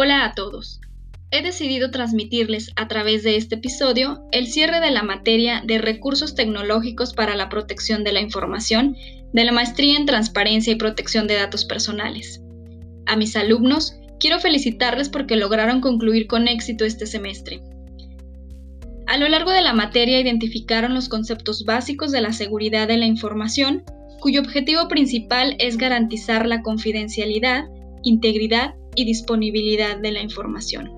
Hola a todos. He decidido transmitirles a través de este episodio el cierre de la materia de recursos tecnológicos para la protección de la información de la maestría en transparencia y protección de datos personales. A mis alumnos quiero felicitarles porque lograron concluir con éxito este semestre. A lo largo de la materia identificaron los conceptos básicos de la seguridad de la información, cuyo objetivo principal es garantizar la confidencialidad, integridad y disponibilidad de la información.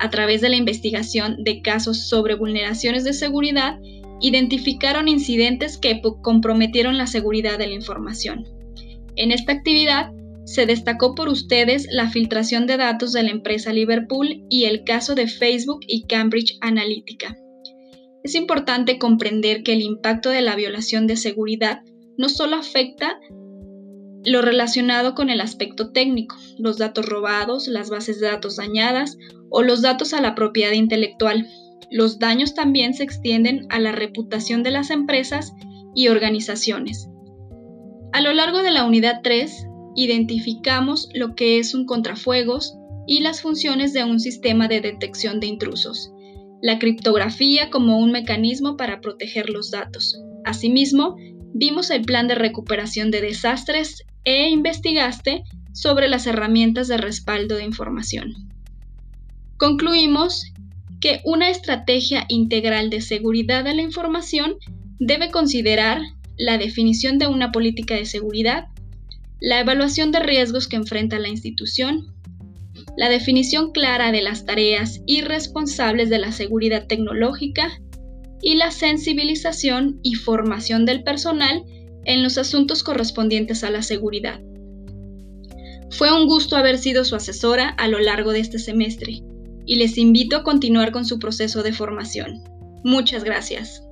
A través de la investigación de casos sobre vulneraciones de seguridad, identificaron incidentes que comprometieron la seguridad de la información. En esta actividad, se destacó por ustedes la filtración de datos de la empresa Liverpool y el caso de Facebook y Cambridge Analytica. Es importante comprender que el impacto de la violación de seguridad no solo afecta lo relacionado con el aspecto técnico, los datos robados, las bases de datos dañadas o los datos a la propiedad intelectual. Los daños también se extienden a la reputación de las empresas y organizaciones. A lo largo de la unidad 3, identificamos lo que es un contrafuegos y las funciones de un sistema de detección de intrusos, la criptografía como un mecanismo para proteger los datos. Asimismo, vimos el plan de recuperación de desastres e investigaste sobre las herramientas de respaldo de información. Concluimos que una estrategia integral de seguridad de la información debe considerar la definición de una política de seguridad, la evaluación de riesgos que enfrenta la institución, la definición clara de las tareas y responsables de la seguridad tecnológica y la sensibilización y formación del personal en los asuntos correspondientes a la seguridad. Fue un gusto haber sido su asesora a lo largo de este semestre y les invito a continuar con su proceso de formación. Muchas gracias.